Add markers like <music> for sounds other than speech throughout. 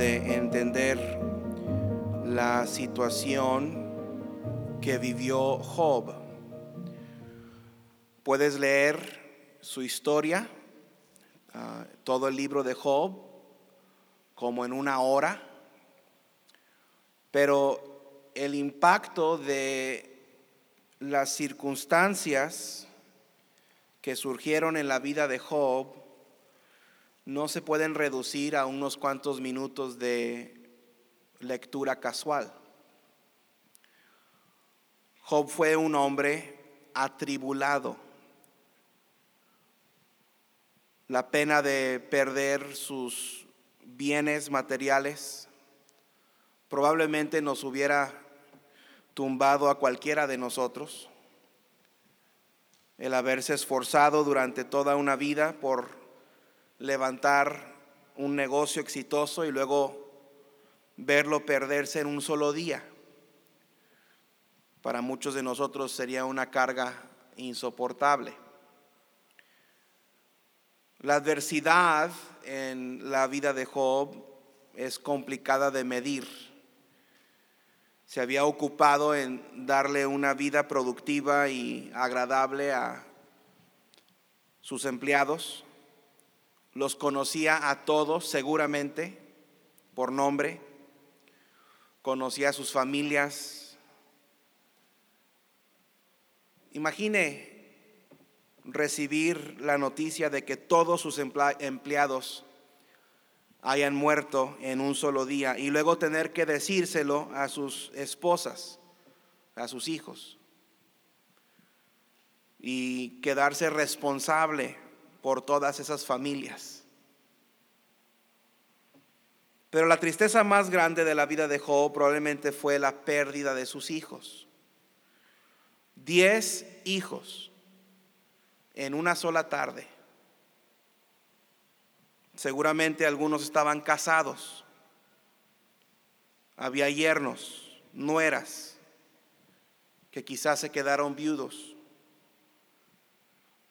de entender la situación que vivió Job. Puedes leer su historia, ah, todo el libro de Job, como en una hora, pero el impacto de las circunstancias que surgieron en la vida de Job no se pueden reducir a unos cuantos minutos de lectura casual. Job fue un hombre atribulado. La pena de perder sus bienes materiales probablemente nos hubiera tumbado a cualquiera de nosotros. El haberse esforzado durante toda una vida por levantar un negocio exitoso y luego verlo perderse en un solo día. Para muchos de nosotros sería una carga insoportable. La adversidad en la vida de Job es complicada de medir. Se había ocupado en darle una vida productiva y agradable a sus empleados los conocía a todos seguramente por nombre, conocía a sus familias. Imagine recibir la noticia de que todos sus empleados hayan muerto en un solo día y luego tener que decírselo a sus esposas, a sus hijos y quedarse responsable por todas esas familias. Pero la tristeza más grande de la vida de Job probablemente fue la pérdida de sus hijos. Diez hijos en una sola tarde. Seguramente algunos estaban casados. Había yernos, nueras, que quizás se quedaron viudos.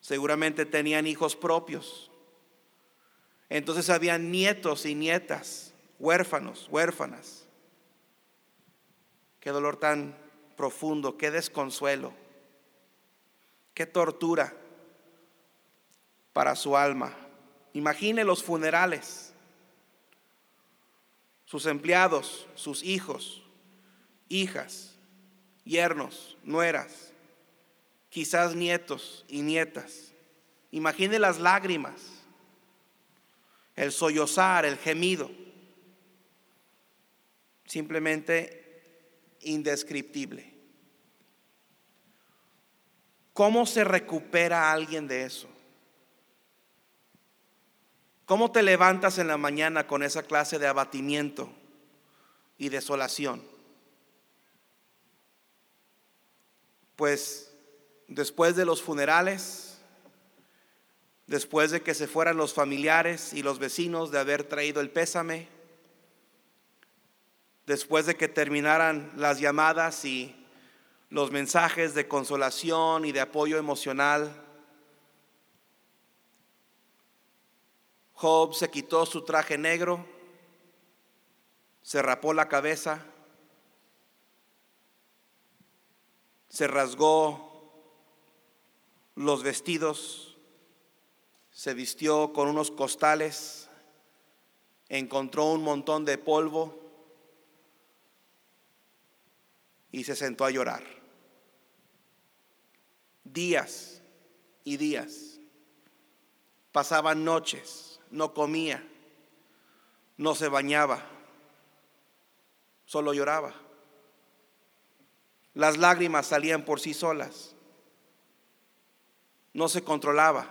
Seguramente tenían hijos propios. Entonces había nietos y nietas, huérfanos, huérfanas. Qué dolor tan profundo, qué desconsuelo, qué tortura para su alma. Imagine los funerales, sus empleados, sus hijos, hijas, yernos, nueras quizás nietos y nietas. Imagine las lágrimas, el sollozar, el gemido. Simplemente indescriptible. ¿Cómo se recupera alguien de eso? ¿Cómo te levantas en la mañana con esa clase de abatimiento y desolación? Pues después de los funerales, después de que se fueran los familiares y los vecinos de haber traído el pésame, después de que terminaran las llamadas y los mensajes de consolación y de apoyo emocional, Job se quitó su traje negro, se rapó la cabeza, se rasgó los vestidos, se vistió con unos costales, encontró un montón de polvo y se sentó a llorar. Días y días. Pasaban noches, no comía, no se bañaba, solo lloraba. Las lágrimas salían por sí solas no se controlaba.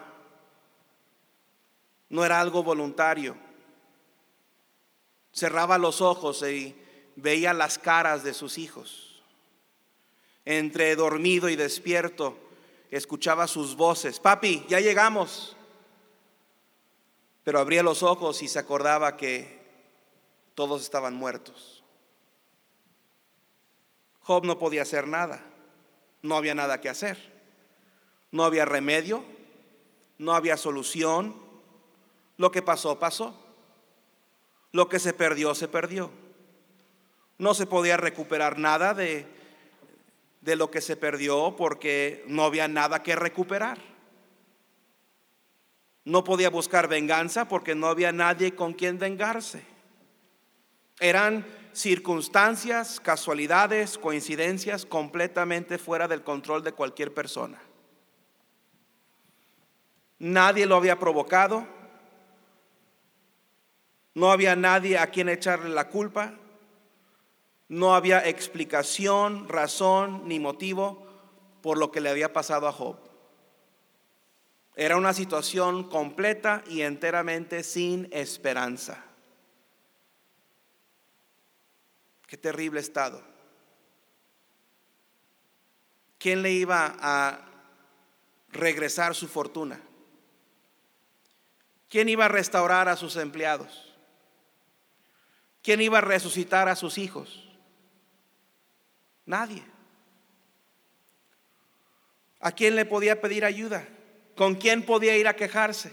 No era algo voluntario. Cerraba los ojos y veía las caras de sus hijos. Entre dormido y despierto, escuchaba sus voces. Papi, ya llegamos. Pero abría los ojos y se acordaba que todos estaban muertos. Job no podía hacer nada. No había nada que hacer. No había remedio, no había solución. Lo que pasó, pasó. Lo que se perdió, se perdió. No se podía recuperar nada de, de lo que se perdió porque no había nada que recuperar. No podía buscar venganza porque no había nadie con quien vengarse. Eran circunstancias, casualidades, coincidencias completamente fuera del control de cualquier persona. Nadie lo había provocado. No había nadie a quien echarle la culpa. No había explicación, razón ni motivo por lo que le había pasado a Job. Era una situación completa y enteramente sin esperanza. Qué terrible estado. ¿Quién le iba a regresar su fortuna? ¿Quién iba a restaurar a sus empleados? ¿Quién iba a resucitar a sus hijos? Nadie. ¿A quién le podía pedir ayuda? ¿Con quién podía ir a quejarse?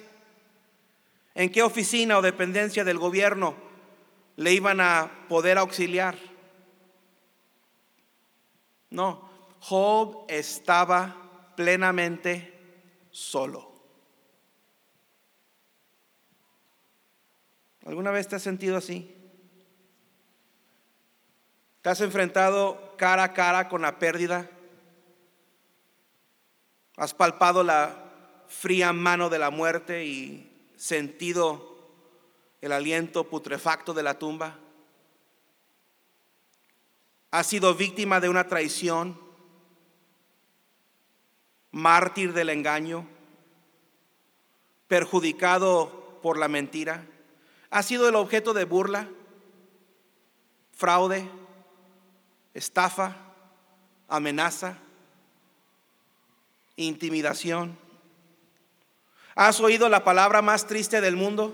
¿En qué oficina o dependencia del gobierno le iban a poder auxiliar. No, Job estaba plenamente solo. ¿Alguna vez te has sentido así? ¿Te has enfrentado cara a cara con la pérdida? ¿Has palpado la fría mano de la muerte y sentido el aliento putrefacto de la tumba? ¿Ha sido víctima de una traición? ¿Mártir del engaño? ¿Perjudicado por la mentira? ¿Ha sido el objeto de burla? ¿Fraude? ¿Estafa? ¿Amenaza? ¿Intimidación? ¿Has oído la palabra más triste del mundo?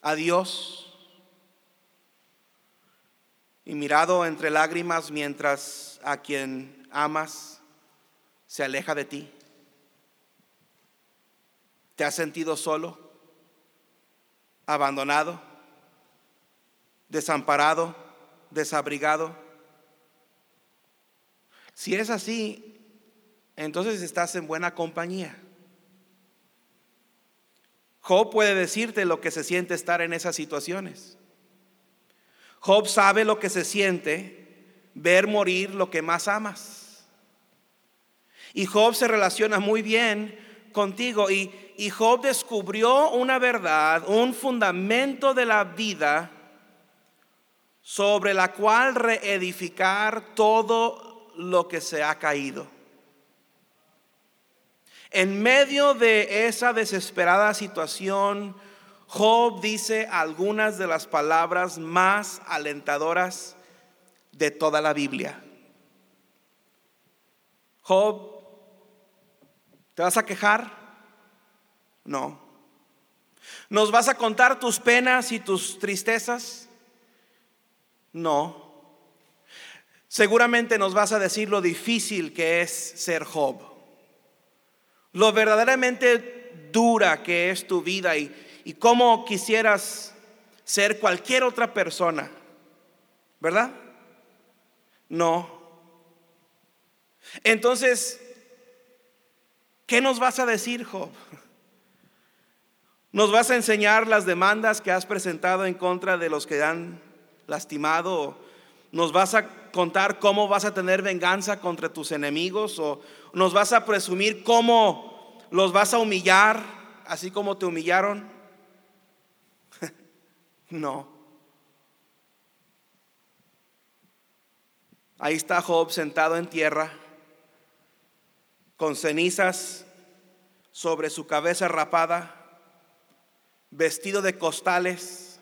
a Dios y mirado entre lágrimas mientras a quien amas se aleja de ti? ¿Te has sentido solo, abandonado, desamparado, desabrigado? Si es así, entonces estás en buena compañía. Job puede decirte lo que se siente estar en esas situaciones. Job sabe lo que se siente ver morir lo que más amas. Y Job se relaciona muy bien contigo y, y Job descubrió una verdad, un fundamento de la vida sobre la cual reedificar todo lo que se ha caído. En medio de esa desesperada situación, Job dice algunas de las palabras más alentadoras de toda la Biblia. Job, ¿te vas a quejar? No. ¿Nos vas a contar tus penas y tus tristezas? No. Seguramente nos vas a decir lo difícil que es ser Job lo verdaderamente dura que es tu vida y, y cómo quisieras ser cualquier otra persona, ¿verdad? No. Entonces, ¿qué nos vas a decir, Job? ¿Nos vas a enseñar las demandas que has presentado en contra de los que han lastimado? ¿Nos vas a contar cómo vas a tener venganza contra tus enemigos? ¿O nos vas a presumir cómo los vas a humillar, así como te humillaron. <laughs> no. Ahí está Job sentado en tierra, con cenizas sobre su cabeza rapada, vestido de costales.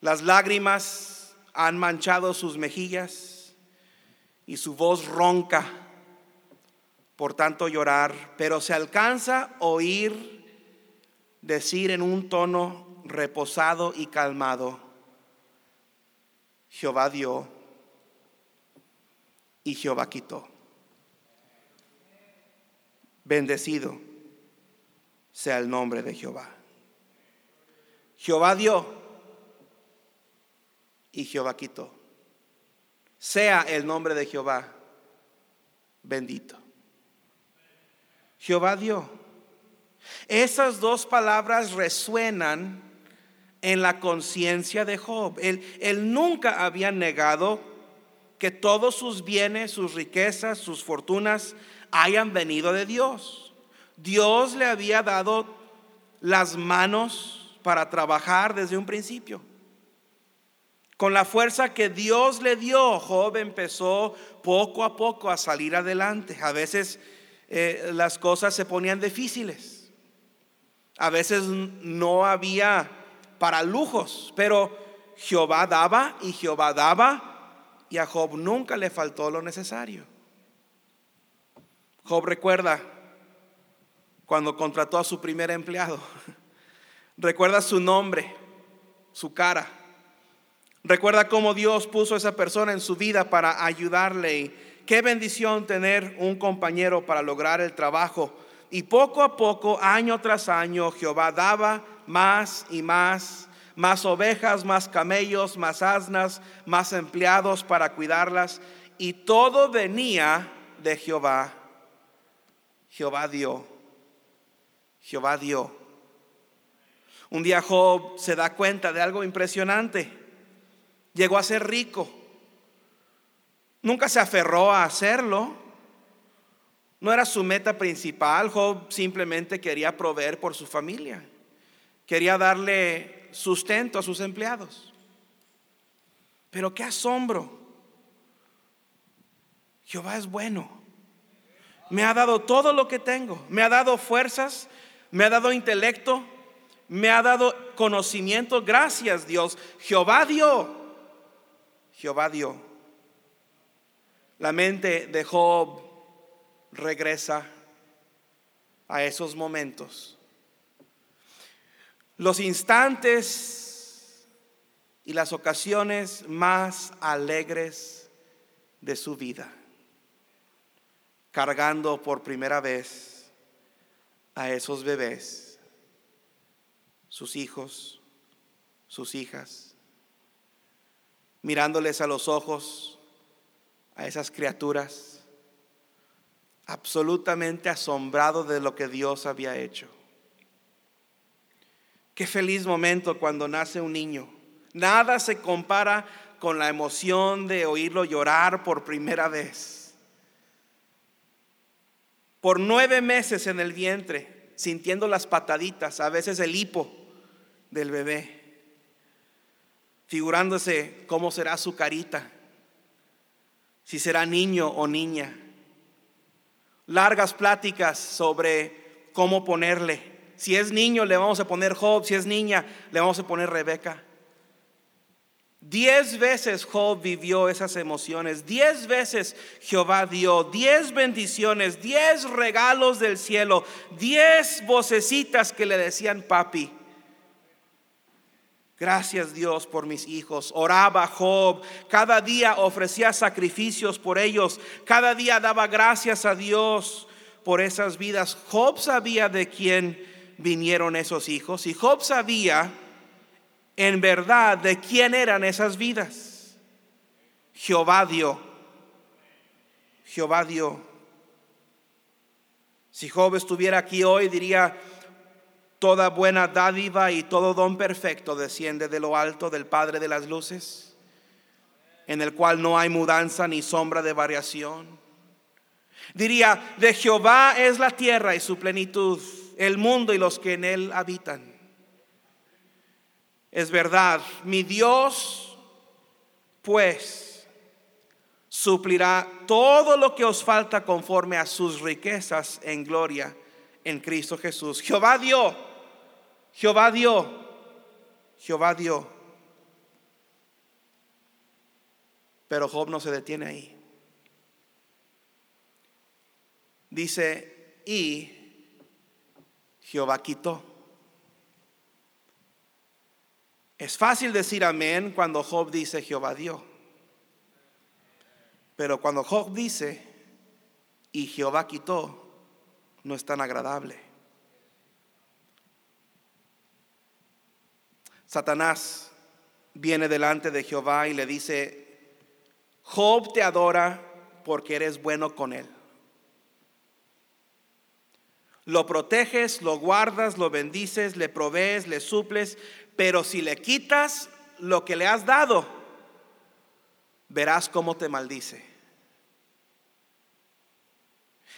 Las lágrimas han manchado sus mejillas y su voz ronca por tanto llorar, pero se alcanza a oír decir en un tono reposado y calmado, Jehová dio y Jehová quitó. Bendecido sea el nombre de Jehová. Jehová dio y Jehová quitó. Sea el nombre de Jehová bendito. Jehová dio. Esas dos palabras resuenan en la conciencia de Job. Él, él, nunca había negado que todos sus bienes, sus riquezas, sus fortunas hayan venido de Dios. Dios le había dado las manos para trabajar desde un principio. Con la fuerza que Dios le dio, Job empezó poco a poco a salir adelante. A veces eh, las cosas se ponían difíciles. A veces no había para lujos, pero Jehová daba y Jehová daba y a Job nunca le faltó lo necesario. Job recuerda cuando contrató a su primer empleado. <laughs> Recuerda su nombre, su cara. Recuerda cómo Dios puso a esa persona en su vida para ayudarle. Qué bendición tener un compañero para lograr el trabajo. Y poco a poco, año tras año, Jehová daba más y más, más ovejas, más camellos, más asnas, más empleados para cuidarlas. Y todo venía de Jehová. Jehová dio. Jehová dio. Un día Job se da cuenta de algo impresionante. Llegó a ser rico Nunca se aferró a hacerlo. No era su meta principal. Job simplemente quería proveer por su familia. Quería darle sustento a sus empleados. Pero qué asombro. Jehová es bueno. Me ha dado todo lo que tengo. Me ha dado fuerzas. Me ha dado intelecto. Me ha dado conocimiento. Gracias Dios. Jehová dio. Jehová dio. La mente de Job regresa a esos momentos. Los instantes y las ocasiones más alegres de su vida, cargando por primera vez a esos bebés, sus hijos, sus hijas, mirándoles a los ojos a esas criaturas, absolutamente asombrado de lo que Dios había hecho. Qué feliz momento cuando nace un niño. Nada se compara con la emoción de oírlo llorar por primera vez. Por nueve meses en el vientre, sintiendo las pataditas, a veces el hipo del bebé, figurándose cómo será su carita si será niño o niña. Largas pláticas sobre cómo ponerle. Si es niño le vamos a poner Job, si es niña le vamos a poner Rebeca. Diez veces Job vivió esas emociones, diez veces Jehová dio, diez bendiciones, diez regalos del cielo, diez vocecitas que le decían papi. Gracias Dios por mis hijos. Oraba Job. Cada día ofrecía sacrificios por ellos. Cada día daba gracias a Dios por esas vidas. Job sabía de quién vinieron esos hijos. Y Job sabía en verdad de quién eran esas vidas. Jehová dio. Jehová dio. Si Job estuviera aquí hoy diría, Toda buena dádiva y todo don perfecto desciende de lo alto del Padre de las Luces, en el cual no hay mudanza ni sombra de variación. Diría, de Jehová es la tierra y su plenitud, el mundo y los que en él habitan. Es verdad, mi Dios, pues, suplirá todo lo que os falta conforme a sus riquezas en gloria en Cristo Jesús. Jehová dio Jehová dio, Jehová dio. Pero Job no se detiene ahí. Dice, y Jehová quitó. Es fácil decir amén cuando Job dice Jehová dio. Pero cuando Job dice y Jehová quitó, no es tan agradable. Satanás viene delante de Jehová y le dice, Job te adora porque eres bueno con él. Lo proteges, lo guardas, lo bendices, le provees, le suples, pero si le quitas lo que le has dado, verás cómo te maldice.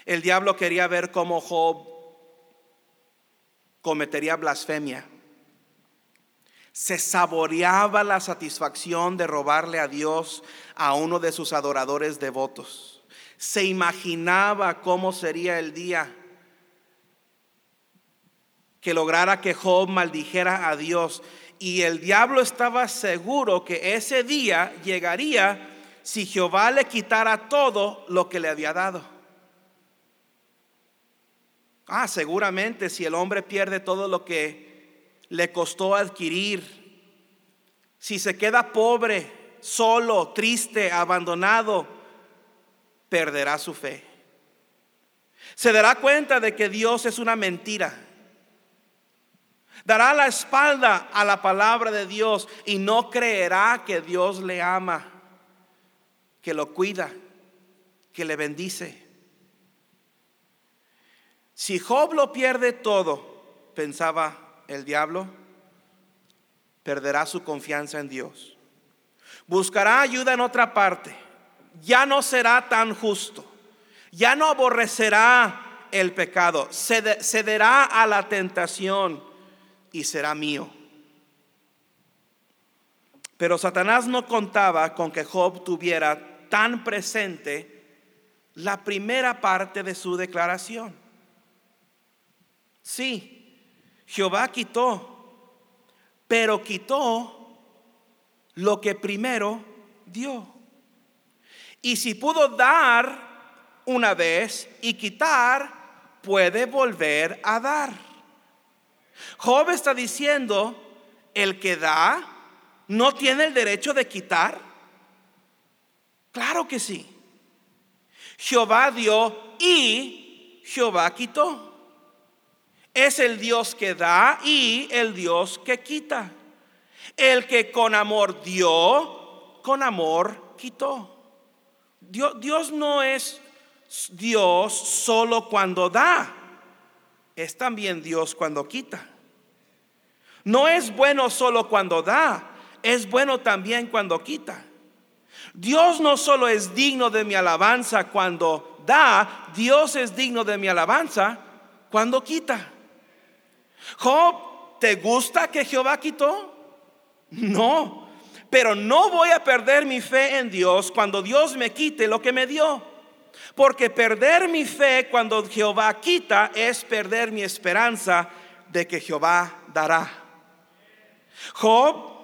El diablo quería ver cómo Job cometería blasfemia. Se saboreaba la satisfacción de robarle a Dios a uno de sus adoradores devotos. Se imaginaba cómo sería el día que lograra que Job maldijera a Dios. Y el diablo estaba seguro que ese día llegaría si Jehová le quitara todo lo que le había dado. Ah, seguramente si el hombre pierde todo lo que le costó adquirir, si se queda pobre, solo, triste, abandonado, perderá su fe. Se dará cuenta de que Dios es una mentira. Dará la espalda a la palabra de Dios y no creerá que Dios le ama, que lo cuida, que le bendice. Si Job lo pierde todo, pensaba el diablo, perderá su confianza en Dios. Buscará ayuda en otra parte. Ya no será tan justo. Ya no aborrecerá el pecado. Cederá a la tentación y será mío. Pero Satanás no contaba con que Job tuviera tan presente la primera parte de su declaración. Sí, Jehová quitó, pero quitó lo que primero dio. Y si pudo dar una vez y quitar, puede volver a dar. Job está diciendo, el que da no tiene el derecho de quitar. Claro que sí. Jehová dio y Jehová quitó es el Dios que da y el Dios que quita. El que con amor dio, con amor quitó. Dios, Dios no es Dios solo cuando da, es también Dios cuando quita. No es bueno solo cuando da, es bueno también cuando quita. Dios no solo es digno de mi alabanza cuando da, Dios es digno de mi alabanza cuando quita. Job, ¿te gusta que Jehová quitó? No, pero no voy a perder mi fe en Dios cuando Dios me quite lo que me dio. Porque perder mi fe cuando Jehová quita es perder mi esperanza de que Jehová dará. Job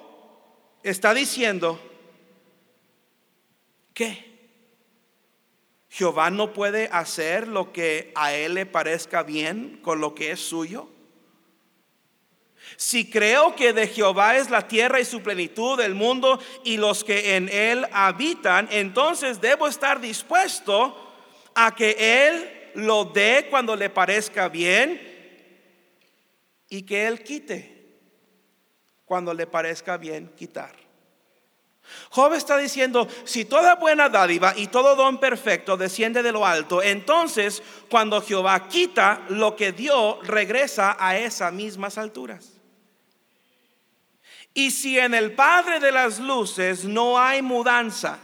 está diciendo que Jehová no puede hacer lo que a él le parezca bien con lo que es suyo. Si creo que de Jehová es la tierra y su plenitud, el mundo y los que en él habitan, entonces debo estar dispuesto a que Él lo dé cuando le parezca bien y que Él quite cuando le parezca bien quitar. Job está diciendo, si toda buena dádiva y todo don perfecto desciende de lo alto, entonces cuando Jehová quita lo que dio, regresa a esas mismas alturas. Y si en el Padre de las Luces no hay mudanza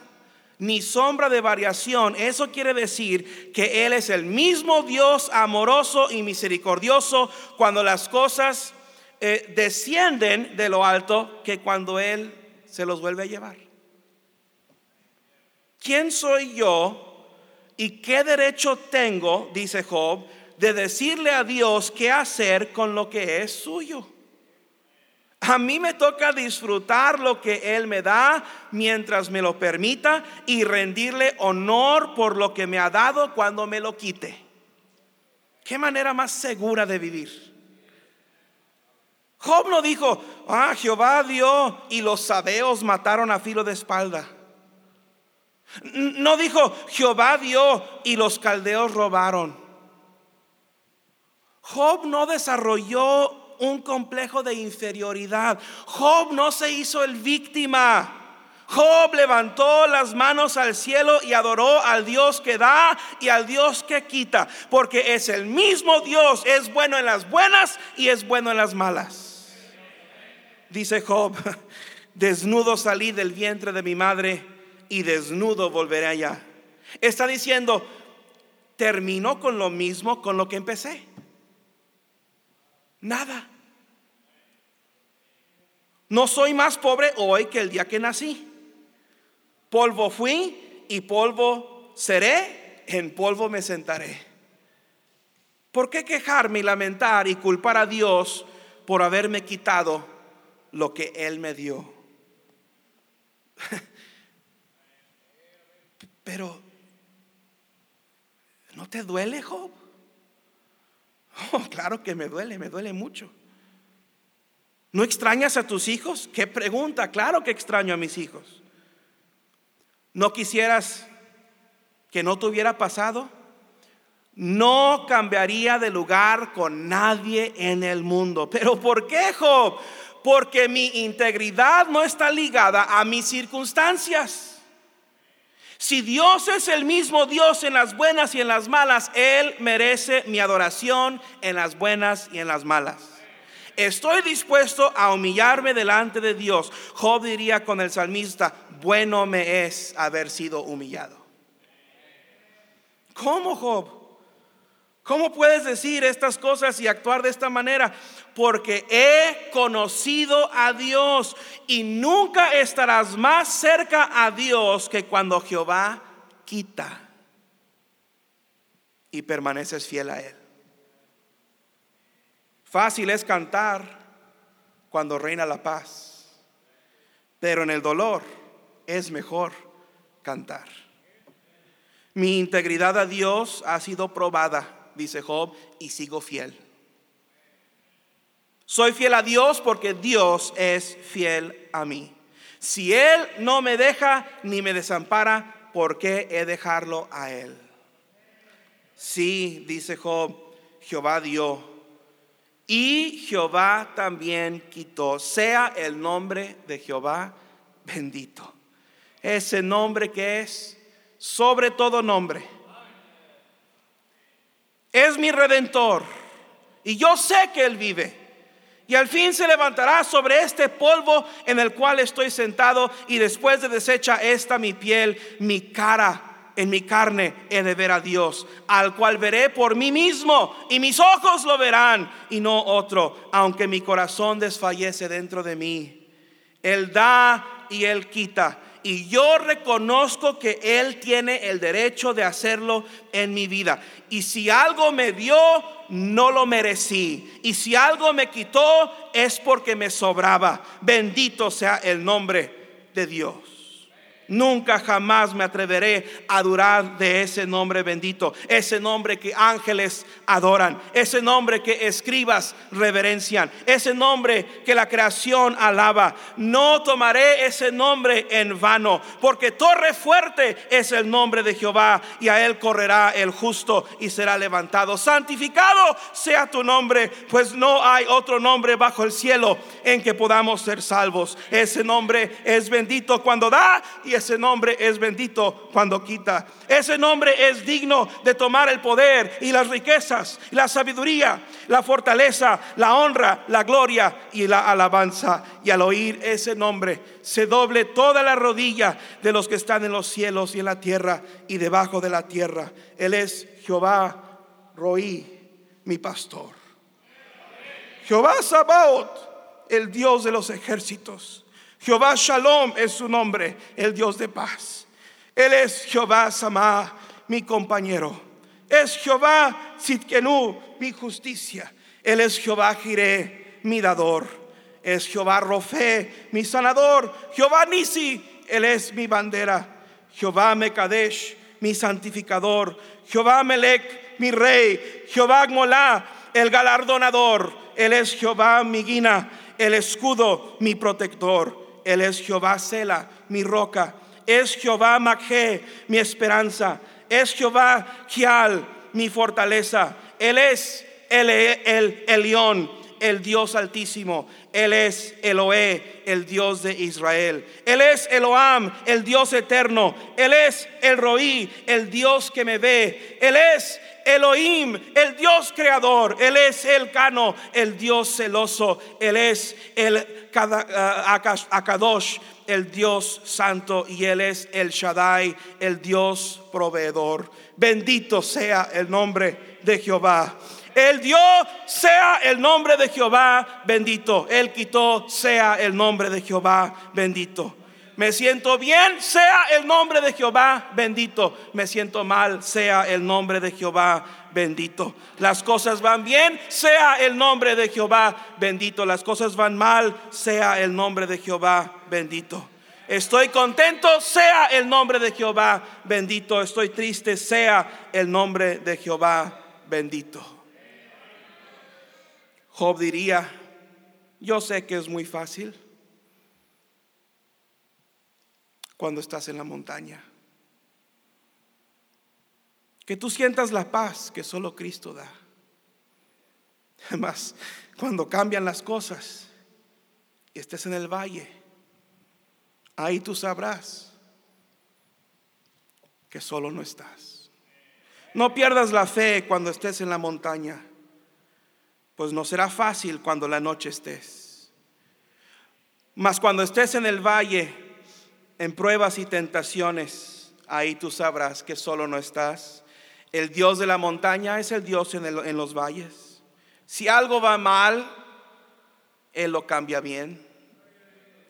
ni sombra de variación, eso quiere decir que Él es el mismo Dios amoroso y misericordioso cuando las cosas eh, descienden de lo alto que cuando Él se los vuelve a llevar. ¿Quién soy yo y qué derecho tengo, dice Job, de decirle a Dios qué hacer con lo que es suyo? A mí me toca disfrutar lo que Él me da mientras me lo permita y rendirle honor por lo que me ha dado cuando me lo quite. ¿Qué manera más segura de vivir? Job no dijo, ah, Jehová dio y los sabeos mataron a filo de espalda. No dijo, Jehová dio y los caldeos robaron. Job no desarrolló un complejo de inferioridad. Job no se hizo el víctima. Job levantó las manos al cielo y adoró al Dios que da y al Dios que quita, porque es el mismo Dios, es bueno en las buenas y es bueno en las malas. Dice Job, <laughs> desnudo salí del vientre de mi madre y desnudo volveré allá. Está diciendo, terminó con lo mismo con lo que empecé. Nada. No soy más pobre hoy que el día que nací. Polvo fui y polvo seré, en polvo me sentaré. ¿Por qué quejarme y lamentar y culpar a Dios por haberme quitado lo que Él me dio? <laughs> Pero, ¿no te duele, Job? <laughs> Oh, claro que me duele, me duele mucho. ¿No extrañas a tus hijos? ¿Qué pregunta? Claro que extraño a mis hijos. ¿No quisieras que no te hubiera pasado? No cambiaría de lugar con nadie en el mundo. <laughs> ¿Pero por qué, Job? Porque mi integridad no está ligada a mis circunstancias. Si Dios es el mismo Dios en las buenas y en las malas, Él merece mi adoración en las buenas y en las malas. Estoy dispuesto a humillarme delante de Dios. Job diría con el salmista, bueno me es haber sido humillado. ¿Cómo, Job? ¿Cómo puedes decir estas cosas y actuar de esta manera? Porque he conocido a Dios y nunca estarás más cerca a Dios que cuando Jehová quita y permaneces fiel a Él. Fácil es cantar cuando reina la paz, pero en el dolor es mejor cantar. Mi integridad a Dios ha sido probada, dice Job, y sigo fiel. Soy fiel a Dios porque Dios es fiel a mí. Si Él no me deja ni me desampara, ¿por qué he dejarlo a Él? Sí, dice Job, Jehová dio y Jehová también quitó. Sea el nombre de Jehová bendito ese nombre que es sobre todo nombre. Es mi redentor y yo sé que Él vive. Y al fin se levantará sobre este polvo en el cual estoy sentado y después de deshecha esta mi piel, mi cara en mi carne he de ver a Dios, al cual veré por mí mismo y mis ojos lo verán y no otro, aunque mi corazón desfallece dentro de mí. Él da y Él quita y yo reconozco que Él tiene el derecho de hacerlo en mi vida. Y si algo me dio, no lo merecí. Y si algo me quitó, es porque me sobraba. Bendito sea el nombre de Dios. Nunca jamás me atreveré a durar de ese nombre bendito, ese nombre que ángeles adoran, ese nombre que escribas reverencian, ese nombre que la creación alaba. No tomaré ese nombre en vano, porque torre fuerte es el nombre de Jehová y a él correrá el justo y será levantado. Santificado sea tu nombre, pues no hay otro nombre bajo el cielo en que podamos ser salvos. Ese nombre es bendito cuando da y ese nombre es bendito cuando quita. Ese nombre es digno de tomar el poder y las riquezas, la sabiduría, la fortaleza, la honra, la gloria y la alabanza. Y al oír ese nombre se doble toda la rodilla de los que están en los cielos y en la tierra y debajo de la tierra. Él es Jehová Roí, mi pastor. Jehová Sabaoth, el Dios de los ejércitos. Jehová Shalom es su nombre, el Dios de paz. Él es Jehová Samá, mi compañero. Es Jehová Sitkenu, mi justicia. Él es Jehová Jireh, mi dador. Es Jehová Rofe, mi sanador. Jehová Nisi, Él es mi bandera. Jehová Mekadesh, mi santificador. Jehová Melech, mi rey. Jehová Gmolá, el galardonador. Él es Jehová mi guina, el escudo, mi protector. Él es Jehová Sela, mi roca. Es Jehová Macje, mi esperanza. Es Jehová Kial, mi fortaleza. Él es el, el, el león el Dios altísimo. Él es Eloé, el Dios de Israel. Él es Eloam, el Dios eterno. Él es el Roí, el Dios que me ve. Él es Elohim, el Dios creador. Él es el Cano, el Dios celoso. Él es el ah, Akadosh, el Dios santo. Y Él es el Shaddai, el Dios proveedor. Bendito sea el nombre de Jehová. El dio, sea el nombre de Jehová bendito. Él quitó, sea el nombre de Jehová bendito. Me siento bien, sea el nombre de Jehová bendito. Me siento mal, sea el nombre de Jehová bendito. Las cosas van bien, sea el nombre de Jehová bendito. Las cosas van mal, sea el nombre de Jehová bendito. Estoy contento, sea el nombre de Jehová bendito. Estoy triste, sea el nombre de Jehová bendito. Job diría, yo sé que es muy fácil cuando estás en la montaña. Que tú sientas la paz que solo Cristo da. Además, cuando cambian las cosas y estés en el valle, ahí tú sabrás que solo no estás. No pierdas la fe cuando estés en la montaña, pues no será fácil cuando la noche estés. Mas cuando estés en el valle, en pruebas y tentaciones, ahí tú sabrás que solo no estás. El Dios de la montaña es el Dios en, los valles. Si algo va mal, Él lo cambia bien.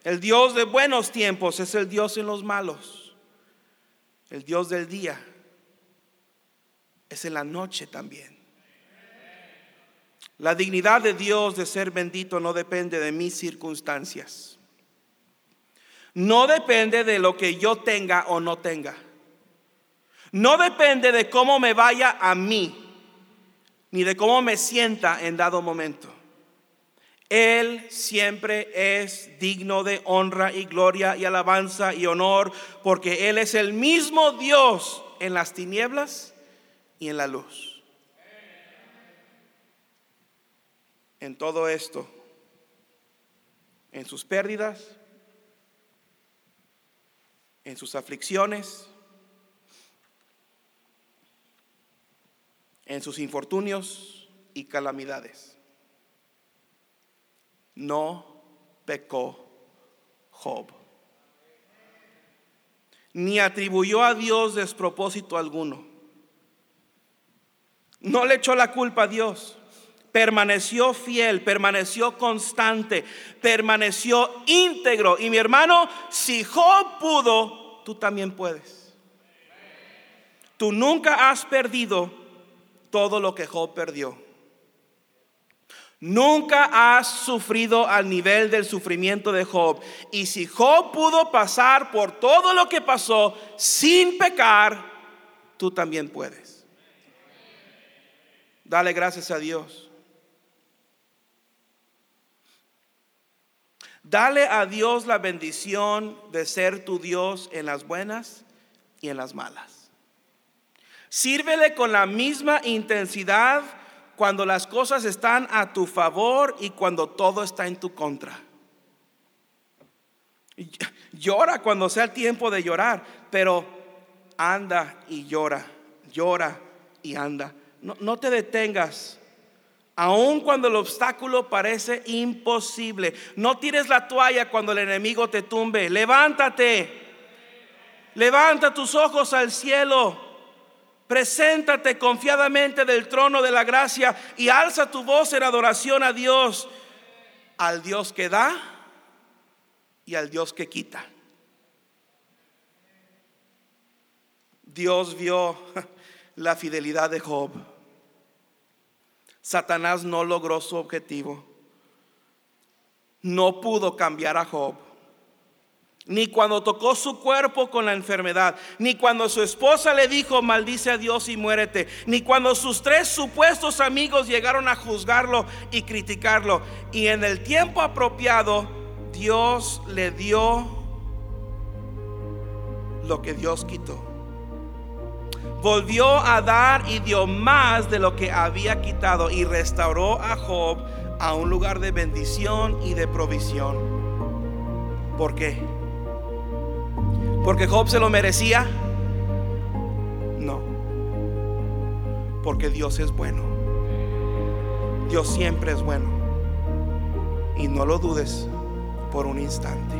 El Dios de buenos tiempos es el Dios en los malos. El Dios del día es en la noche también. La dignidad de Dios de ser bendito no depende de mis circunstancias no depende de lo que yo tenga o no tenga. No depende de cómo me vaya a mí, ni de cómo me sienta en dado momento. Él siempre es digno de honra y gloria y alabanza y honor, porque Él es el mismo Dios en las tinieblas y en la luz. En todo esto, en sus pérdidas, en sus aflicciones, en sus infortunios y calamidades. No pecó Job. Ni atribuyó a Dios despropósito alguno. No le echó la culpa a Dios permaneció fiel, permaneció constante, permaneció íntegro. Y mi hermano, si Job pudo, tú también puedes. Tú nunca has perdido todo lo que Job perdió. Nunca has sufrido al nivel del sufrimiento de Job. Y si Job pudo pasar por todo lo que pasó sin pecar, tú también puedes. Dale gracias a Dios. Dale a Dios la bendición de ser tu Dios en las buenas y en las malas. Sírvele con la misma intensidad cuando las cosas están a tu favor y cuando todo está en tu contra. Llora cuando sea el tiempo de llorar, pero anda y llora, llora y anda. No, no te detengas Aun cuando el obstáculo parece imposible. No tires la toalla cuando el enemigo te tumbe. Levántate. Levanta tus ojos al cielo. Preséntate confiadamente del trono de la gracia y alza tu voz en adoración a Dios. Al Dios que da y al Dios que quita. Dios vio <laughs> la fidelidad de Job. Satanás no logró su objetivo. No pudo cambiar a Job. Ni cuando tocó su cuerpo con la enfermedad, ni cuando su esposa le dijo, maldice a Dios y muérete, ni cuando sus tres supuestos amigos llegaron a juzgarlo y criticarlo. Y en el tiempo apropiado, Dios le dio lo que Dios quitó volvió a dar y dio más de lo que había quitado y restauró a Job a un lugar de bendición y de provisión. ¿Por qué? ¿Porque Job se lo merecía? No. Porque Dios es bueno. Dios siempre es bueno. Y no lo dudes por un instante.